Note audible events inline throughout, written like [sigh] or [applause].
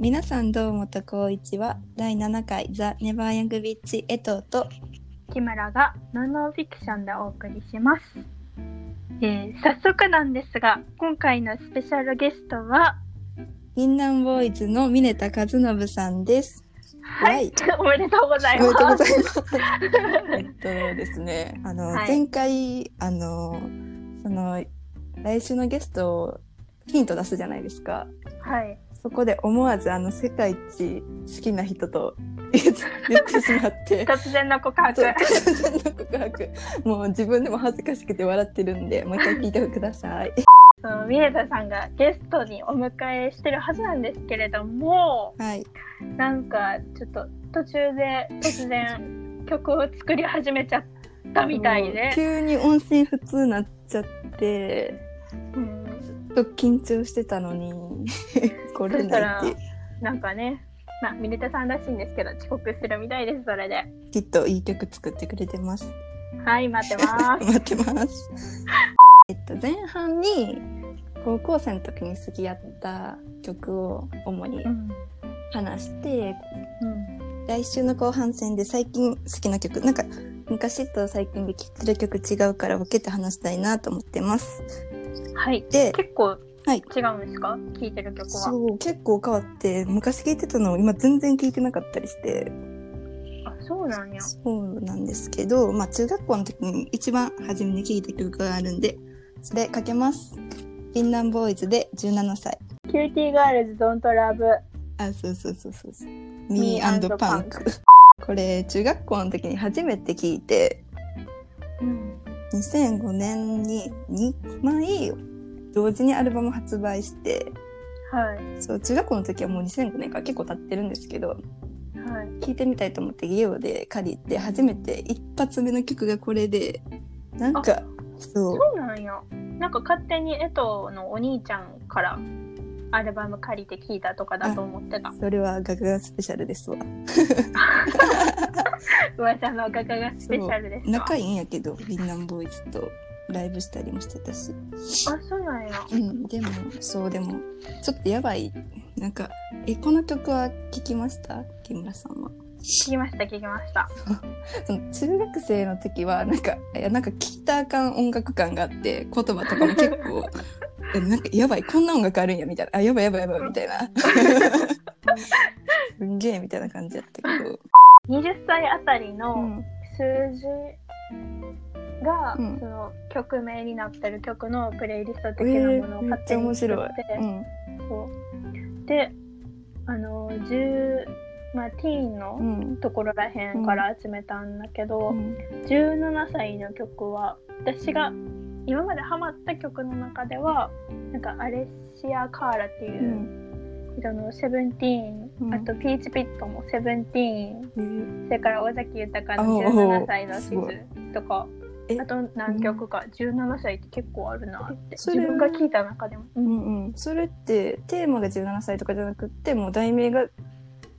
皆さんどうもとこういちは第7回ザ・ネバーヤングビッチエトーと木村がノンノンフィクションでお送りします。えー早速なんですが、今回のスペシャルゲストは、銀南ボーイズの峰田和信さんです。はい、おめでとうございおめでとうごます。ざいます。えっとですね、あの、はい前回、あの、その、来週のゲストをヒント出すじゃないですか。はい。そこで思わずあの世界一好きな人と言ってしまって。[laughs] 突然の告白。突然の告白。もう自分でも恥ずかしくて笑ってるんで、もう一回聞いてください。[laughs] その峰田さんがゲストにお迎えしてるはずなんですけれども、はい。なんかちょっと途中で突然曲を作り始めちゃったみたいで、急に音信不通になっちゃって、うん、と緊張してたのに、[laughs] 来れないって。なんかね、まあ、峰田さんらしいんですけど、遅刻するみたいです、それで。きっといい曲作ってくれてます。はい、待ってます。[laughs] 待ってます。[laughs] えっと、前半に高校生の時に好きやった曲を主にうん話して、うん来週の後半戦で最近好きな曲、なんか昔と最近で聴いてる曲違うから分けて話したいなと思ってます。はい。で、結構はい違うんですか？聴いてる曲は。そう、結構変わって、昔聴いてたのを今全然聴いてなかったりして、あ、そうなんや。そうなんですけど、まあ中学校の時に一番初めに聴いた曲があるんで、それかけます。フィンランボーイズで17歳。Cutie girls don't love。あ、そうそうそうそうそう。Me Me and and Punk Punk。これ中学校の時に初めて聴いて、うん。2005年に2枚同時にアルバム発売して、はい。そう、中学校の時はもう2005年から結構経ってるんですけど、はい。聴いてみたいと思ってゲオで借りて初めて一発目の曲がこれで、なんか、そう、そうなんや。なんか勝手に江藤のお兄ちゃんからアルバム借りて聴いたとかだと思ってた。それはガガガスペシャルですわ。[laughs] 噂のガガガスペシャルですわ。仲いいんやけど、ビンナンボーイズとライブしたりもしてたし。あ、そうなんや。うん、でも、そう、でも、ちょっとやばい。なんか、え、この曲は聴きました？木村さんは。聞きました、聞きました。[laughs] その中学生の時は、なんか、いや、なんか聞いたらあかん音楽感があって、言葉とかも結構、えなんか、やばい、こんな音楽あるんや、みたいな。あ、やばいやばいやばい、みたいな。[laughs] すんげえ、みたいな感じやったけど。20歳あたりうのん。数字が、うんその曲名になってる曲のプレイリストえ的なものを勝手に作ゃ面白い。って、うん。であの10まあティーンうのん。ところらへんから集めたんだけど、うん17歳の曲は私が今までハマった曲の中ではなんかアレシア・カーラってう。いうん。人の「セブンティーン」うん。あとピーチ・ピットも「セブンティーン」え。ーそれから尾崎豊のおー17歳の地図とかえ？あと何曲か17歳って結構あるなってそれ自分が聞いた中でも、ううんんうん。それって、テーマが17歳とかじゃなくって、もう題名が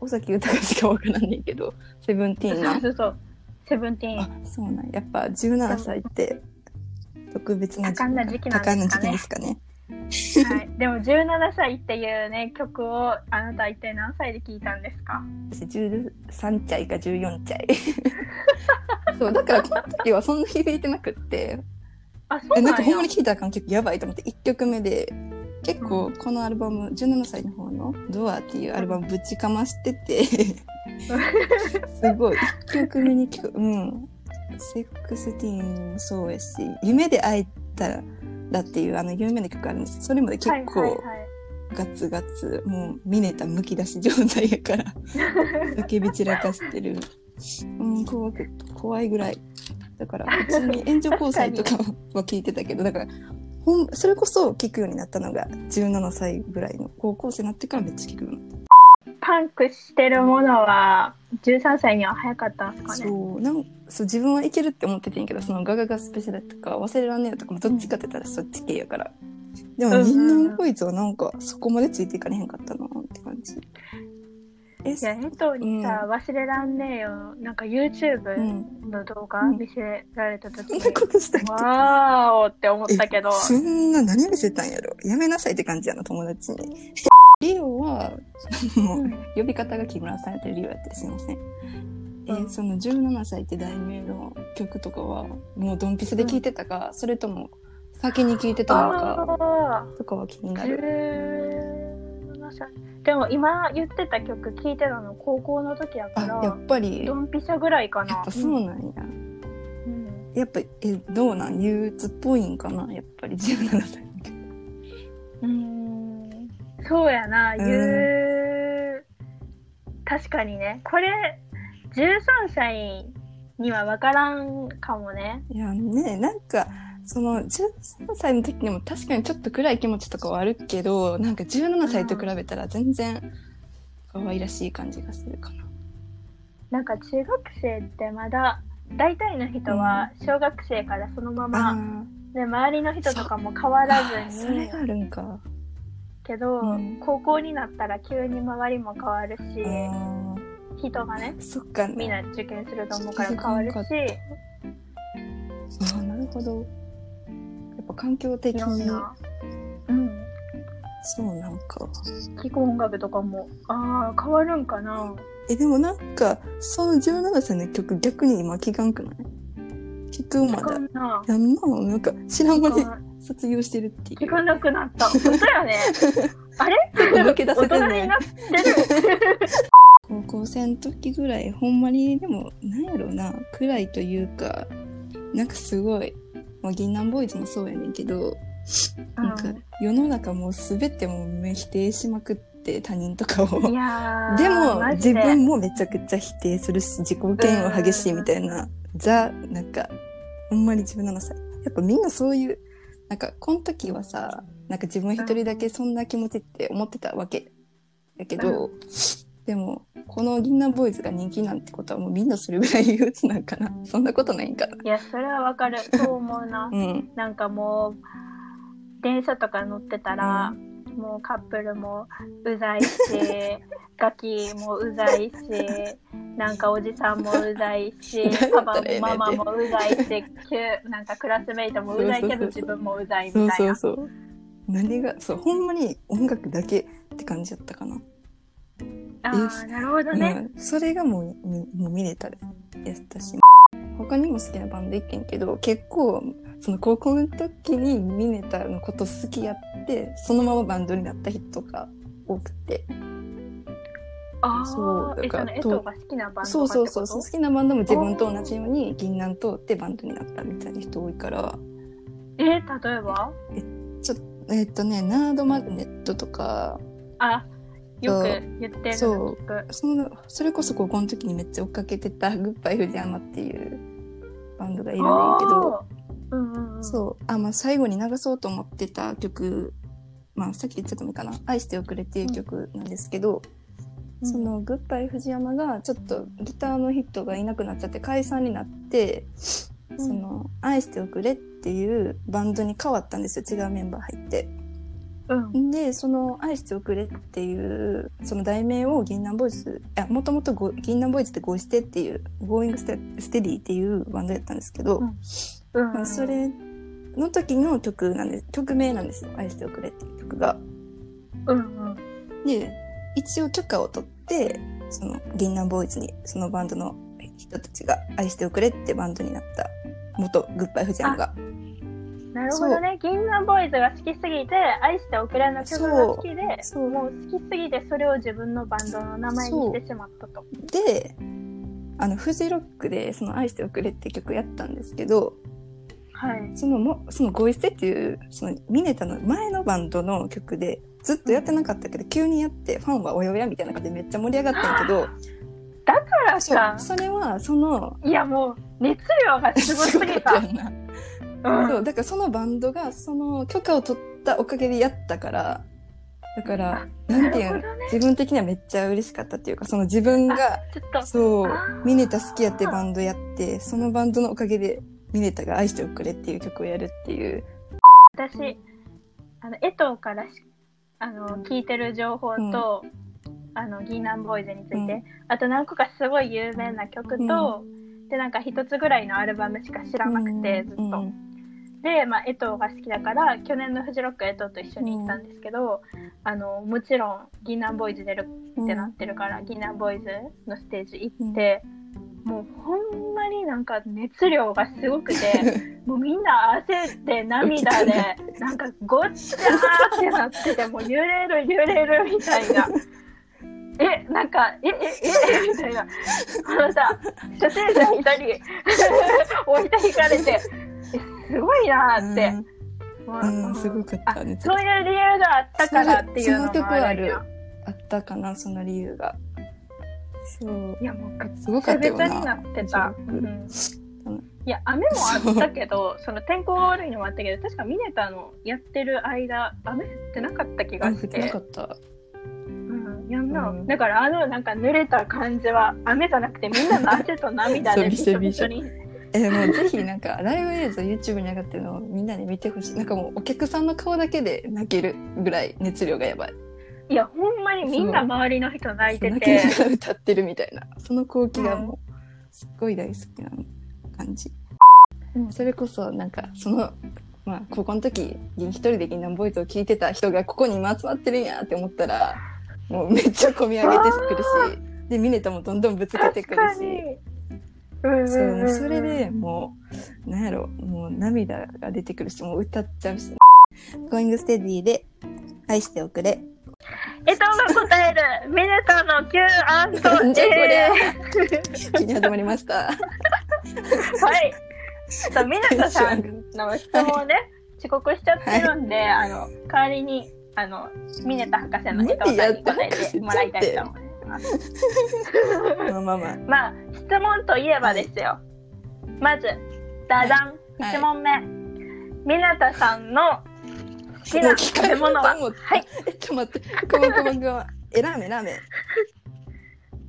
尾崎豊しかわからんねんけど、[laughs] セブンティーン。なそう。そうそうセブンティーあン、そうなんや。っぱ17歳って特別な多感な時期なんですかね。多感な時期ですかね。はい、[laughs] でも17歳っていうね曲をあなた一体何歳で聞いたんですか？私13歳か14歳。[laughs] そう、だからこの時はそんな響いてなくって、あそうえなんんかほんまに聞いたらあかん曲やばいと思って1曲目で、結構このアルバム、17歳の方の DOOR っていうアルバムぶちかましてて、[laughs] すごい、1曲目に聞く、うん。 SEXTEEN もそうやし、夢で会えたらっていうあの有名な曲あるんですそれまで結構、ガツガツ、もう、峯田むき出し状態やから、[laughs] 叫び散らかしてる。うん、怖く、怖いぐらい。だから、普通に援助交際とかは聞いてたけど、だから、ほん、それこそ聞くようになったのが17歳ぐらいの高校生になってからめっちゃ聞くようになっパンクしてるものは13歳には早かったんですた。かねそう、なんそう、自分はいけるって思っててんけど、そのガガガスペシャルとか忘れらんねえよとかもどっちかって言ったらそっち系やから。でも、うんみんなのこいつはなんかそこまでついていかれへんかったなって感じ。え、いや江藤にさ、忘れらんねえよなんか YouTube うんの動画うん見せられた時そんに、なことしたっけ？わーおって思ったけどえそんな何見せたんやろ？やめなさいって感じやな、友達に。リオは、もう、うん。呼び方が木村さんやったらリオやったりすいません。えーうん。その17歳って題名の曲とかは、もうドンピシャで聴いてたか、それとも先に聴いてたのか、あとかは気にあなる。17歳。でも今言ってた曲聴いてたの高校の時やかあ、らやっぱり、ドンピシャぐらいかな。やっぱそうなんや。うん。やっぱ、え、どうなん？憂鬱っぽいんかな？やっぱり17歳の曲。うーんそうやな、ん。言う、確かにね、これ、13歳には分からんかもね。いやね、なんか、その13歳の時にも確かにちょっと暗い気持ちとかはあるけど、なんか17歳と比べたら全然可愛らしい感じがするかな。なんか中学生ってまだ、大体の人は小学生からそのまま、あで周りの人とかも変わあらー、ずに。それがあるんか。けど、うん。高校になったら急に周りも変わるし、あ人がねーそっかね。みんな受験すると思うから変わるし。ああ、なるほど。やっぱ環境的に、な、うん、そうなんか。聴く音楽とかもああ変わるんかな。え、でもなんか、その17歳の曲逆に今聞かんくない？聞くまだ。やんな。なんか知らんまで卒業してるっていう。聞かなくなった本当やね。[laughs] あれ？抜け出せてなってる。高校生の時ぐらいほんまにでもなんやろうな。暗いというかなんかすごい、まあ、銀杏ボーイズもそうやねんけどなんか世の中もう全てもう否定しまくって他人とかを。でも自分もめちゃくちゃ否定するし自己嫌悪激しいみたいな。ザなんかほんまに17歳やっぱみんなそういうなんかこの時はさなんか自分一人だけそんな気持ちって思ってたわけ。だけど、でもこの銀杏ボーイズが人気なんてことはもうみんなそれぐらい憂鬱なんかな。[laughs] そんなことないんかな。いやそれはわかる。そう思うな。[laughs] うん。なんかもう電車とか乗ってたら、もうカップルもうざいし [laughs] ガキもうざいしなんかおじさんもうざいしパパもママもうざいしなんかクラスメイトもうざいけど自分もうざいみたそいうな。そうそう何がそうほんまに音楽だけって感じだったかな。ああなるほどね、うん、それがもうみもう見れたやったし。他にも好きなバンドいけんけど結構その高校の時にミネタのこと好きやってそのままバンドになった人が多くて。あそうだからあえそが好きなバンドそうそうそう好きなバンドも自分と同じように銀杏通ってバンドになったみたいな人多いから。え例えば？えっとねナードマグネットとか。あよく言ってるそう。そのそれこそ高校の時にめっちゃ追っかけてたグッバイ藤山っていうバンドがいるんだけどうんうんうんそう。あ、まあ、最後に流そうと思ってた曲、まあ、さっき言ってたのかな。愛しておくれっていう曲なんですけど、うんその、グッバイフジヤマが、ちょっとギターの人がいなくなっちゃって解散になって、うんその、愛しておくれっていうバンドに変わったんですよ。違うメンバー入って。うん。で、その、愛しておくれっていう、その題名を銀杏 BOYZ、あ、もともとご銀杏 BOYZ ってゴイステっていう、 GOING STEADY っていうバンドやったんですけど、うん。うん。まあ、それの時の曲なんです曲名なんですよ「愛しておくれ」っていう曲が。うんうん。で一応許可を取ってその銀杏ボーイズにそのバンドの人たちが「愛しておくれ」ってバンドになった元グッバイフジャンが。なるほどね。銀杏ボーイズが好きすぎて、愛しておくれの曲が好きで、そうもう好きすぎてそれを自分のバンドの名前にしてしまったと。であのフジロックでその「愛しておくれ」って曲やったんですけどはい。そのもその「ゴイステ」っていうそのミネタの前のバンドの曲でずっとやってなかったけど急にやってファンはおよやみたいな感じでめっちゃ盛り上がったんやけどだからさ、それはそのいやもう熱量がすごすぎた。[laughs] そうだからそのバンドがその許可を取ったおかげでやったからだからなんていうの、ね自分的にはめっちゃ嬉しかったっていうかその自分がそうミネタ好きやってバンドやってそのバンドのおかげでミネタが愛しておくれっていう曲をやるっていう。私、あの、江藤からしあの聞いてる情報と、あの、銀杏ボーイズについて、うん。あと何個かすごい有名な曲と、で、なんか一つぐらいのアルバムしか知らなくて、ずっと。うんで、まあ、江藤が好きだから去年のフジロック江藤と一緒に行ったんですけど、あのもちろん銀杏ボーイズ出るってなってるから、銀杏ボーイズのステージ行って、もうほんまになんか熱量がすごくて [laughs] もうみんな焦って涙でなんかごっちゃーってなっててもう揺れる揺れるみたいな。え、なんか、え、え、え、みたいな。あのさ、初心者一人 [laughs] 置いていかれて、え、すごいなーって。もううん、すごかっあたね。そういう理由があったからっていうのもあるよ。あったかな、その理由が。そう。いや、もうすごかったよな。になってた。いや、雨もあったけど、その天候が悪いのもあったけど、確かミネタのやってる間、雨降ってなかった気あ、がし降ってなかて。った。うん、やんな、うんだからあのなんか濡れた感じは雨じゃなくてみんなの汗と涙でびしょびしょにえ、でも [laughs] ぜひなんか、ライブ映像 YouTube に上がってるのをみんなに見てほしい。なんかもうお客さんの顔だけで泣けるぐらい熱量がやばい。いやほんまにみんな周りの人泣いて泣きなてがら歌ってるみたいな。その光景がもう、すっごい大好きな感じ。うんそれこそ、なんか、その、まあ、高校の時、一人で銀杏ボーイズを聞いてた人がここに今集まってるんやって思ったら、もうめっちゃ込み上げてくるし、[laughs] で、ミネタもどんどんぶつけてくるし。そう、それでもう、なんやろ、もう涙が出てくるし、もう歌っちゃうし。Going Steady で、愛しておくれ。えとが答える。ミネタの Q&A じゃこりゃ気に始まりました。はい。そうミネタさんの質問をね遅刻しちゃってるんで、あの代わりにあのミネタ博士の江藤さんに答えてもらいたいと思いますまあまあまあ。まあ質問といえばですよ、まずダダン、はい。1問目。ミネタさんの好きな食べ物は？はい。え、ちょっと待って。ごめんごめんごめん。え、ラーメン、ラーメン。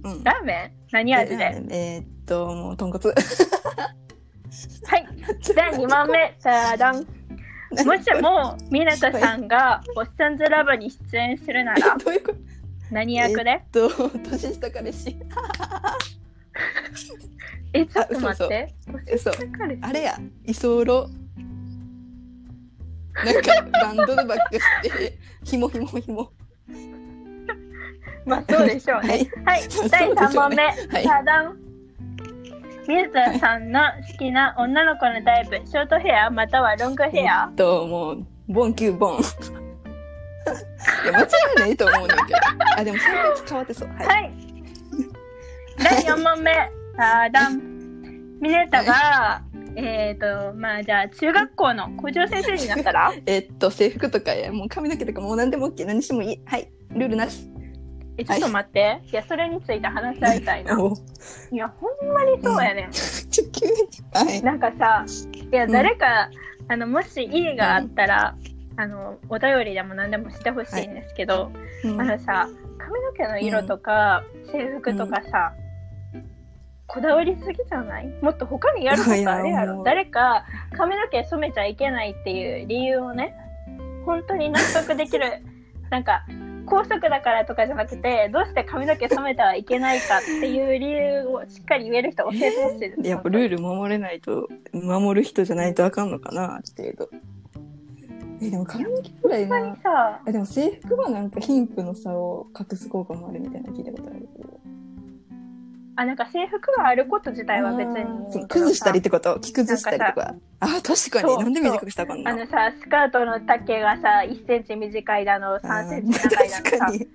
うん。ラーメン？何味で？えラーっと、もう、豚骨。はい。で2問目。ダダン。もしもミネタさんが「オッサンズラブ」に出演するなら？[laughs] どういうこと？何役で？えっと、[laughs] 年下彼氏。[laughs] えちょっと待って。あれや、居候。なんか、バンドでバックして、[laughs] ひもひもひも。まあそうでしょうね。はい。はい、第3問目、はい。ダダンミネタさんの好きな女の子のタイプ。ショートヘア？またはロングヘア？えっと、もう、ボンキューボン。いや、間違いないと思うねんけど。あ、でも、それは変わってそう。はい。はい。第4問目、ダダン。ミネタが、えっ、と、まあじゃあ中学校の校長先生になったら？[laughs] えっと、制服とかや、もう髪の毛とかもう何でも OK。何してもいい。はい。ルールなし。え、ちょっと待って。いや、それについて話し合いたいな。[laughs] おいや、ほんまにそうやねん。[laughs] ちょ、急に。はい。なんかさ、いや、うん誰か、あの、もしいいがあったら、あの、お便りでも何でもしてほしいんですけど、うんあのさ、髪の毛の色とか、制服とかさ、こだわりすぎじゃない？もっと他にやることあるやろ。誰か髪の毛染めちゃいけないっていう理由をね、本当に納得できる、[laughs] なんか、高速だからとかじゃなくて、どうして髪の毛染めてはいけないかっていう理由をしっかり言える人教えてほしいです。やっぱルール守れないと、守る人じゃないとあかんのかな、ある程度。え、でも髪の毛くらいな。さ、え、でも制服はなんか貧富の差を隠す効果もあるみたいなの聞いたことあるけど。あ、なんか制服があること自体は別に崩したりってこと？着崩したりとか？あー、確かに。なんで短くしたかんのあのさ、スカートの丈がさ、1センチ短いだの、3センチ長いだのさ。い確かに。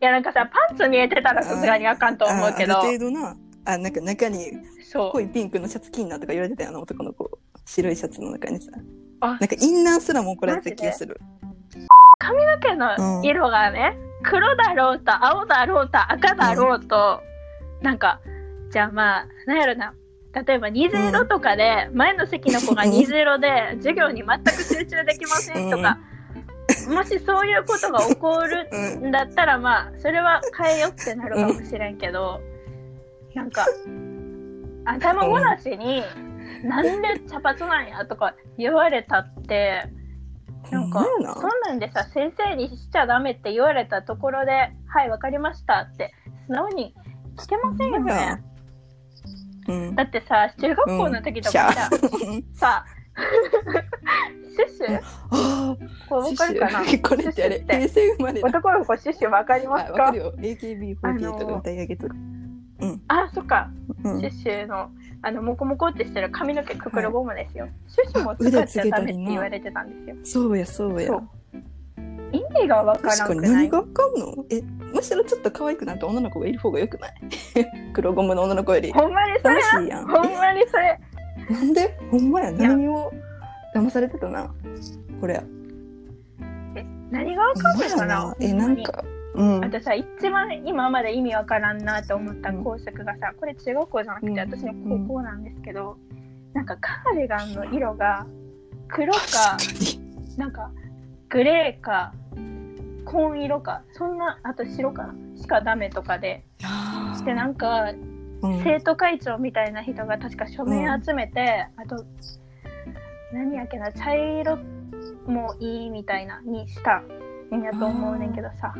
や、なんかさ、パンツ見えてたらさすがにあかんと思うけどあ、ある程度な。あ、なんか中に。濃いピンクのシャツ着んなとか言われてたよな、男の子。白いシャツの中にさ。あなんかインナーすらも怒られてた気がする。髪の毛の色がね、黒だろうと青だろうと赤だろうと、なんか、じゃあまあ、なんやろな。例えば虹色とかで、前の席の子が [laughs] 虹色で、授業に全く集中できませんとか、もしそういうことが起こるうん。んだったらまあそれは変えよってなるかもしれんけど、なんか頭ごなしに「[laughs] なんで茶髪なんや?」とか言われたってなんかそんなんでさ先生にしちゃダメって言われたところで「はいわかりました」って素直に聞けませんよね。うん。だってさ中学校の時とかさ,、さ [laughs] シュシュあこれわかるかな？[laughs] これってあれ平成生まれだ。男の子シュシュわかりあますか？わかるよ。AKB48 とか歌い上げとか。あそっか。うん。シュシュのあのモコモコってしてる髪の毛くくるゴムですよ、シュシュも使っちゃダメって言われてたんですよ。そうやそうや。意味がわから確かにんくない？何がわかんの？えむしろちょっと可愛くなった女の子がいる方がよくない？[laughs] 黒ゴムの女の子より。ほんまにそれ楽しいやん。ほんまにそれ。なんで？ほんまや。や。何を騙されてたな？これ。何がわかんな？いかな。えなんかうん。あとさ一番今まで意味わからんなと思った校則がさこれ中学校じゃなくてうん。私の高校なんですけど、なんかカーディガンの色が黒かなんかグレーか紺色かそんなあと白かなしかダメとかで。でなんかうん。生徒会長みたいな人が確か署名集めて、あと何やっけな茶色もいいみたいなにしたんやと思うねんけどさ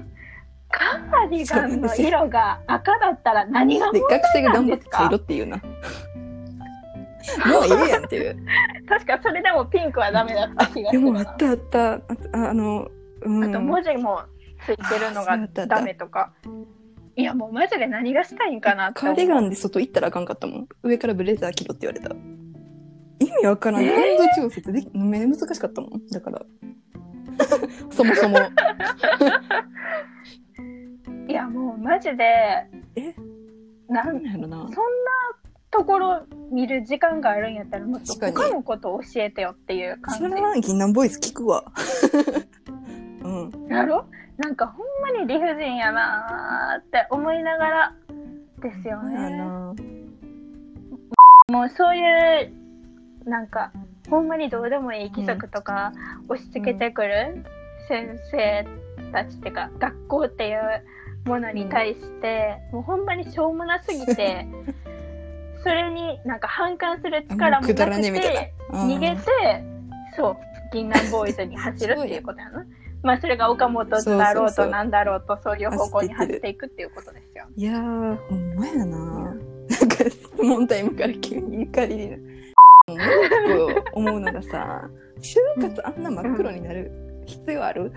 カーディガンの色が赤だったら何がで問題学生が頑張ってなんですか茶色っていうな。もうええやんっていう。[laughs] 確かそれでもピンクはダメだった気がすでるな。もあったあった。あああのうん。あと文字もついてるのがダメとか。いやもうマジで何がしたいんかなってカーディガンで外行ったらあかんかったもん。上からブレザー着ろって言われた。意味わからんえー。温度調節できめ難しかったもん。だから。[laughs] そもそも [laughs] いやもうマジでえ？なんなんやろな。そんなところ見る時間があるんやったらもっと他のことを教えてよっていう感じ。それは銀杏ボーイズ聞くわ。[laughs] うん。やろ？なんかほんまに理不尽やなーって思いながらですよね。な。もうそういうなんかほんまにどうでもいい規則とか押し付けてくる先生たちっていうか学校っていうものに対して、もうほんまにしょうもなすぎて [laughs] それになんか反感する力もなくてな。うん。逃げてそう銀杏ボーイズに走るっていうことやな。まあそれが岡本図だろうとなんだろうとそういう方向に走っていくっていうことですよ。いやーほんまやな。なんか質問タイムから急に怒りに [laughs] 思うのがさ就活あんな真っ黒になる必要ある、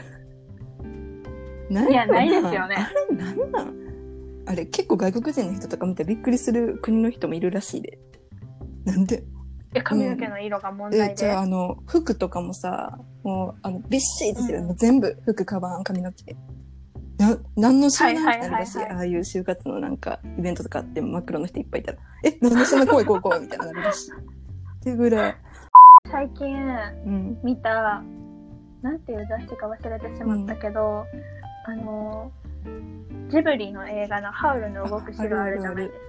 ないやないですよね。あれなんなんあれ結構外国人の人とか見てびっくりする国の人もいるらしいで。なんで？え髪の毛の色が問え題で？じゃああの服とかもさもうあのびっしりですよ、もう全部服カバン髪の毛。な何の集団ってなるらしい,、はいはいはい。はい。ああいう就活のなんかイベントとかあって真っ黒の人いっぱいいたら。え何でそんな怖い怖い怖いみたいななるらしい。っていうぐらい、最近うん、見たなんていう雑誌か忘れてしまったけど、あのジブリの映画の「ハウルの動く城」あるじゃないです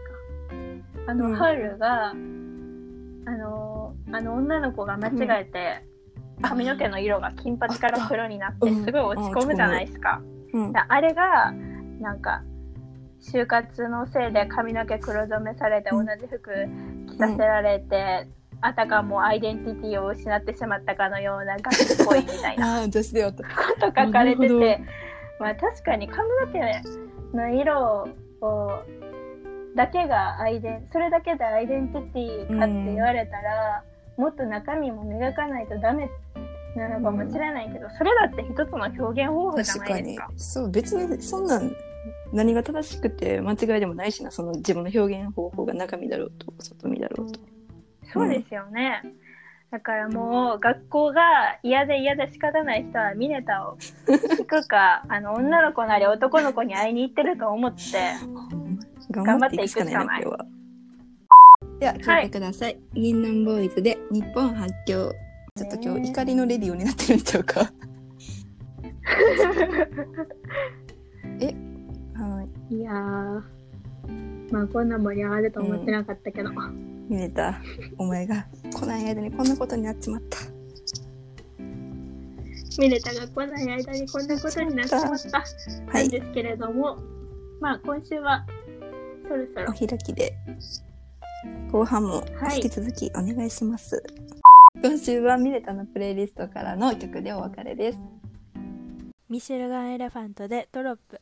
か。あの、うん。ハウルがあのあの女の子が間違えて、髪の毛の色が金髪から黒になってうん。すごい落ち込むじゃないですか。うん。だあれがなんか就活のせいで髪の毛黒染めされて同うん。じ服着させられて、あたかもアイデンティティを失ってしまったかのようなガキっぽいみたいなこと書かれててまあ確かに髪の毛の色をだけがアイデンそれだけでアイデンティティかって言われたら、もっと中身も磨かないとダメなのかもしれないけど、それだって一つの表現方法じゃ確かにないですか。そう別にそんなん何が正しくて間違いでもないしなその自分の表現方法が中身だろうと外身だろうとそうですよね。だからもう学校が嫌で嫌で仕方ない人はミネタを [laughs] 聞くかあの女の子なり男の子に会いに行ってると思って頑張っていくしかないでは聞いてください、銀杏ボーイズで日本発狂。ちょっと今日怒りのレディオになってるんちゃうか [laughs] はい。いやー。まあこんな盛り上がると思ってなかったけど、ミネタお前が来ない間にこんなことになっちまった。ミネタが来ない間にこんなことになってしまった、はい。なんですけれどもまあ今週はそろそろ。お開きで後半もはい。引き続きお願いします、今週はミネタのプレイリストからの曲でお別れです。ミシェルガン・エレファントでドロップ